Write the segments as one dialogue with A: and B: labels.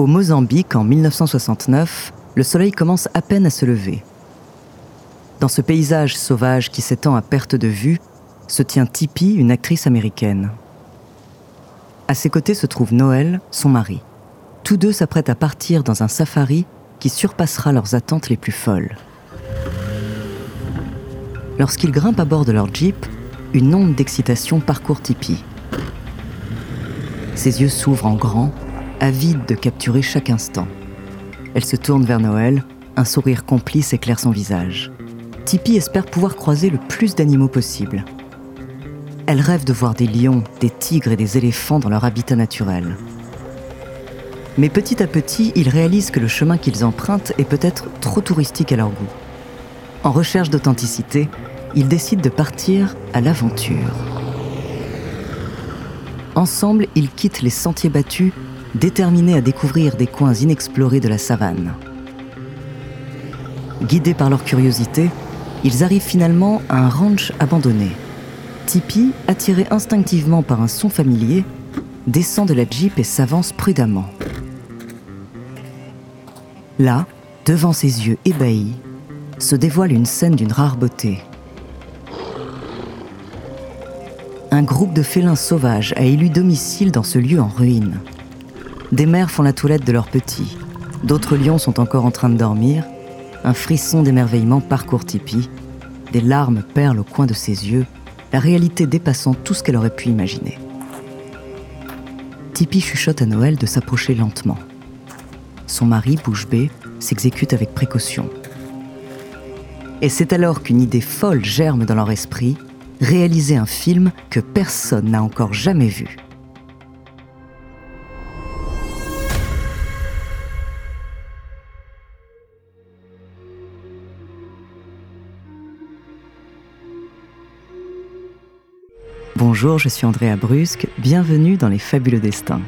A: Au Mozambique, en 1969, le soleil commence à peine à se lever. Dans ce paysage sauvage qui s'étend à perte de vue, se tient Tippi, une actrice américaine. À ses côtés se trouve Noël, son mari. Tous deux s'apprêtent à partir dans un safari qui surpassera leurs attentes les plus folles. Lorsqu'ils grimpent à bord de leur Jeep, une onde d'excitation parcourt Tippi. Ses yeux s'ouvrent en grand, avides de capturer chaque instant. Elle se tourne vers Noël, un sourire complice éclaire son visage. Tippi espère pouvoir croiser le plus d'animaux possible. Elle rêve de voir des lions, des tigres et des éléphants dans leur habitat naturel. Mais petit à petit, ils réalisent que le chemin qu'ils empruntent est peut-être trop touristique à leur goût. En recherche d'authenticité, ils décident de partir à l'aventure. Ensemble, ils quittent les sentiers battus, déterminés à découvrir des coins inexplorés de la savane. Guidés par leur curiosité, ils arrivent finalement à un ranch abandonné. Tipeee, attiré instinctivement par un son familier, descend de la jeep et s'avance prudemment. Là, devant ses yeux ébahis, se dévoile une scène d'une rare beauté. Un groupe de félins sauvages a élu domicile dans ce lieu en ruine. Des mères font la toilette de leurs petits, d'autres lions sont encore en train de dormir, un frisson d'émerveillement parcourt Tipeee, des larmes perlent au coin de ses yeux, la réalité dépassant tout ce qu'elle aurait pu imaginer. Tipeee chuchote à Noël de s'approcher lentement. Son mari, bouche bée, s'exécute avec précaution. Et c'est alors qu'une idée folle germe dans leur esprit, réaliser un film que personne n'a encore jamais vu. Bonjour, je suis Andrea Brusque, bienvenue dans Les Fabuleux Destins.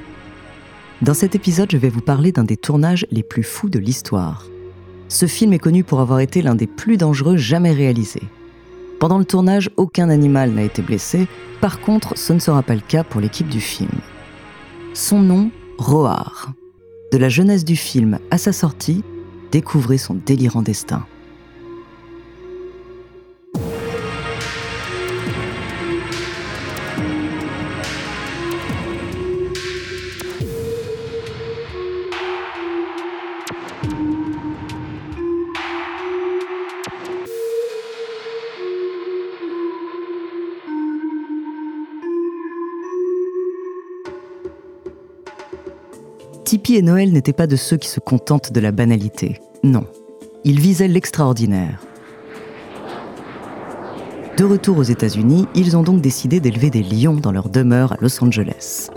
A: Dans cet épisode, je vais vous parler d'un des tournages les plus fous de l'histoire. Ce film est connu pour avoir été l'un des plus dangereux jamais réalisés. Pendant le tournage, aucun animal n'a été blessé, par contre, ce ne sera pas le cas pour l'équipe du film. Son nom, Roar. De la jeunesse du film à sa sortie, découvrez son délirant destin. Tipeee et Noël n'étaient pas de ceux qui se contentent de la banalité. Non, ils visaient l'extraordinaire. De retour aux États-Unis, ils ont donc décidé d'élever des lions dans leur demeure à Los Angeles.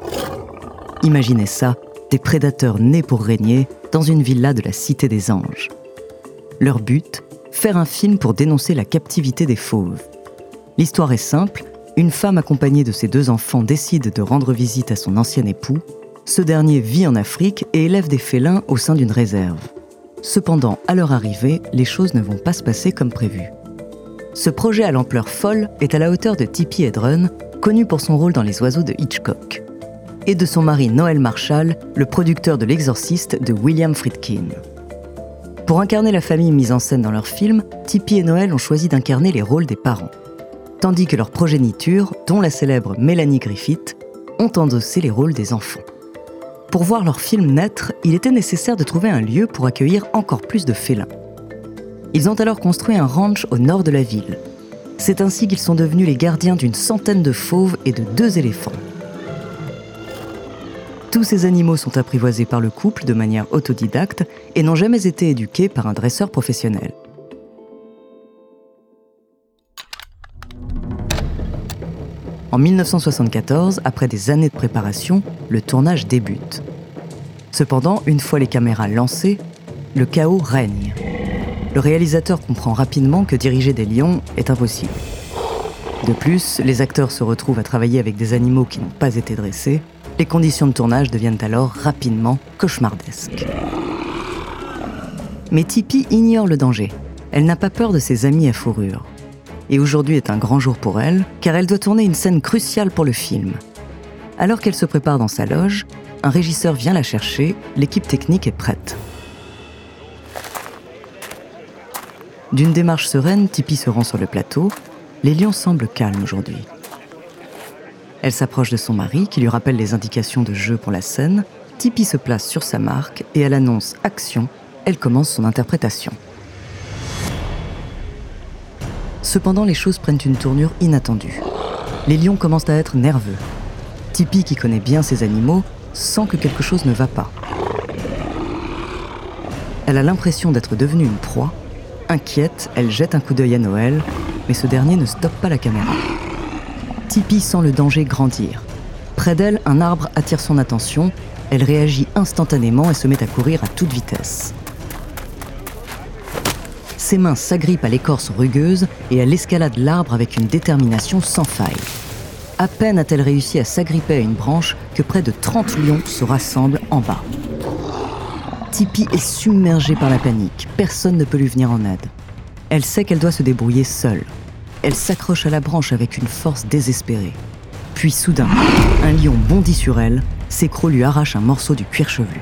A: Imaginez ça, des prédateurs nés pour régner dans une villa de la Cité des Anges. Leur but Faire un film pour dénoncer la captivité des fauves. L'histoire est simple, une femme accompagnée de ses deux enfants décide de rendre visite à son ancien époux ce dernier vit en Afrique et élève des félins au sein d'une réserve. Cependant, à leur arrivée, les choses ne vont pas se passer comme prévu. Ce projet à l'ampleur folle est à la hauteur de Tippi Hedren, connu pour son rôle dans Les Oiseaux de Hitchcock, et de son mari Noël Marshall, le producteur de L'Exorciste de William Friedkin. Pour incarner la famille mise en scène dans leur film, Tippi et Noël ont choisi d'incarner les rôles des parents, tandis que leur progéniture, dont la célèbre Mélanie Griffith, ont endossé les rôles des enfants. Pour voir leur film naître, il était nécessaire de trouver un lieu pour accueillir encore plus de félins. Ils ont alors construit un ranch au nord de la ville. C'est ainsi qu'ils sont devenus les gardiens d'une centaine de fauves et de deux éléphants. Tous ces animaux sont apprivoisés par le couple de manière autodidacte et n'ont jamais été éduqués par un dresseur professionnel. En 1974, après des années de préparation, le tournage débute. Cependant, une fois les caméras lancées, le chaos règne. Le réalisateur comprend rapidement que diriger des lions est impossible. De plus, les acteurs se retrouvent à travailler avec des animaux qui n'ont pas été dressés. Les conditions de tournage deviennent alors rapidement cauchemardesques. Mais Tipeee ignore le danger. Elle n'a pas peur de ses amis à fourrure et aujourd'hui est un grand jour pour elle, car elle doit tourner une scène cruciale pour le film. Alors qu'elle se prépare dans sa loge, un régisseur vient la chercher, l'équipe technique est prête. D'une démarche sereine, Tipeee se rend sur le plateau. Les lions semblent calmes aujourd'hui. Elle s'approche de son mari, qui lui rappelle les indications de jeu pour la scène. Tipeee se place sur sa marque et elle annonce action. Elle commence son interprétation. Cependant, les choses prennent une tournure inattendue. Les lions commencent à être nerveux. Tipeee, qui connaît bien ses animaux, sent que quelque chose ne va pas. Elle a l'impression d'être devenue une proie. Inquiète, elle jette un coup d'œil à Noël, mais ce dernier ne stoppe pas la caméra. Tipeee sent le danger grandir. Près d'elle, un arbre attire son attention. Elle réagit instantanément et se met à courir à toute vitesse. Ses mains s'agrippent à l'écorce rugueuse et elle escalade l'arbre avec une détermination sans faille. À peine a-t-elle réussi à s'agripper à une branche que près de 30 lions se rassemblent en bas. Tipeee est submergée par la panique. Personne ne peut lui venir en aide. Elle sait qu'elle doit se débrouiller seule. Elle s'accroche à la branche avec une force désespérée. Puis soudain, un lion bondit sur elle, ses crocs lui arrachent un morceau du cuir chevelu.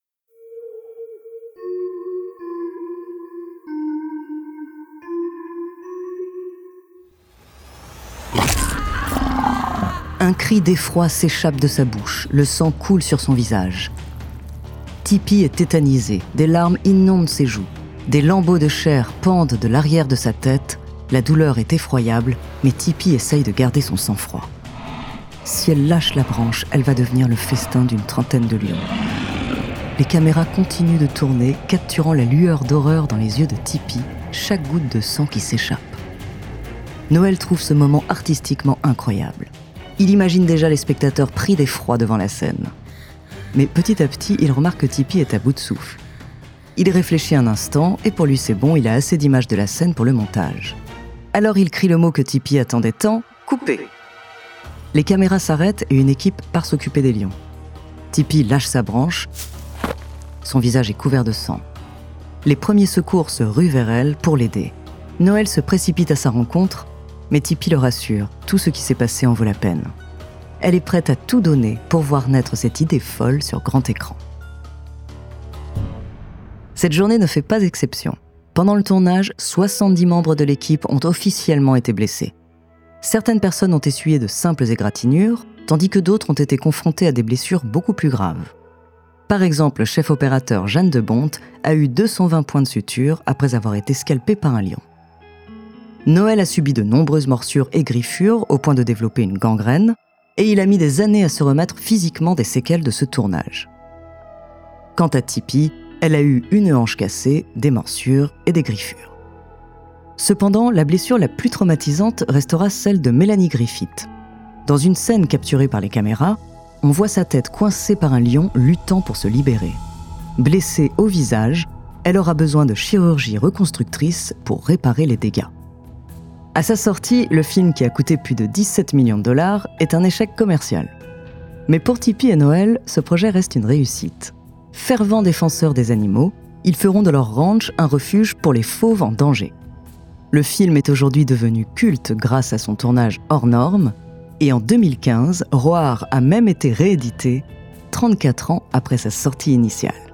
A: Un cri d'effroi s'échappe de sa bouche, le sang coule sur son visage. Tipeee est tétanisé, des larmes inondent ses joues, des lambeaux de chair pendent de l'arrière de sa tête, la douleur est effroyable, mais Tipeee essaye de garder son sang-froid. Si elle lâche la branche, elle va devenir le festin d'une trentaine de lions. Les caméras continuent de tourner, capturant la lueur d'horreur dans les yeux de Tipeee, chaque goutte de sang qui s'échappe. Noël trouve ce moment artistiquement incroyable. Il imagine déjà les spectateurs pris d'effroi devant la scène. Mais petit à petit, il remarque que Tipeee est à bout de souffle. Il réfléchit un instant et pour lui c'est bon, il a assez d'images de la scène pour le montage. Alors il crie le mot que Tipeee attendait tant, couper. Les caméras s'arrêtent et une équipe part s'occuper des lions. Tipeee lâche sa branche. Son visage est couvert de sang. Les premiers secours se ruent vers elle pour l'aider. Noël se précipite à sa rencontre mais Tipeee le rassure, tout ce qui s'est passé en vaut la peine. Elle est prête à tout donner pour voir naître cette idée folle sur grand écran. Cette journée ne fait pas exception. Pendant le tournage, 70 membres de l'équipe ont officiellement été blessés. Certaines personnes ont essuyé de simples égratignures, tandis que d'autres ont été confrontées à des blessures beaucoup plus graves. Par exemple, le chef opérateur Jeanne de Bonte a eu 220 points de suture après avoir été scalpé par un lion. Noël a subi de nombreuses morsures et griffures au point de développer une gangrène, et il a mis des années à se remettre physiquement des séquelles de ce tournage. Quant à Tipeee, elle a eu une hanche cassée, des morsures et des griffures. Cependant, la blessure la plus traumatisante restera celle de Mélanie Griffith. Dans une scène capturée par les caméras, on voit sa tête coincée par un lion luttant pour se libérer. Blessée au visage, elle aura besoin de chirurgie reconstructrice pour réparer les dégâts. À sa sortie, le film qui a coûté plus de 17 millions de dollars est un échec commercial. Mais pour Tipeee et Noël, ce projet reste une réussite. Fervents défenseurs des animaux, ils feront de leur ranch un refuge pour les fauves en danger. Le film est aujourd'hui devenu culte grâce à son tournage hors norme, et en 2015, Roar a même été réédité 34 ans après sa sortie initiale.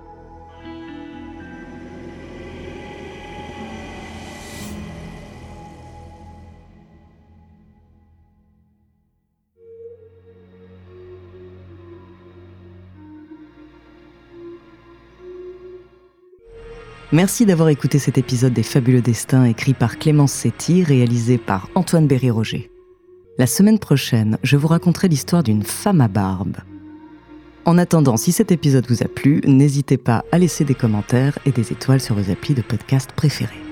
A: Merci d'avoir écouté cet épisode des Fabuleux Destins écrit par Clémence Setti, réalisé par Antoine Berry-Roger. La semaine prochaine, je vous raconterai l'histoire d'une femme à barbe. En attendant, si cet épisode vous a plu, n'hésitez pas à laisser des commentaires et des étoiles sur vos applis de podcast préférés.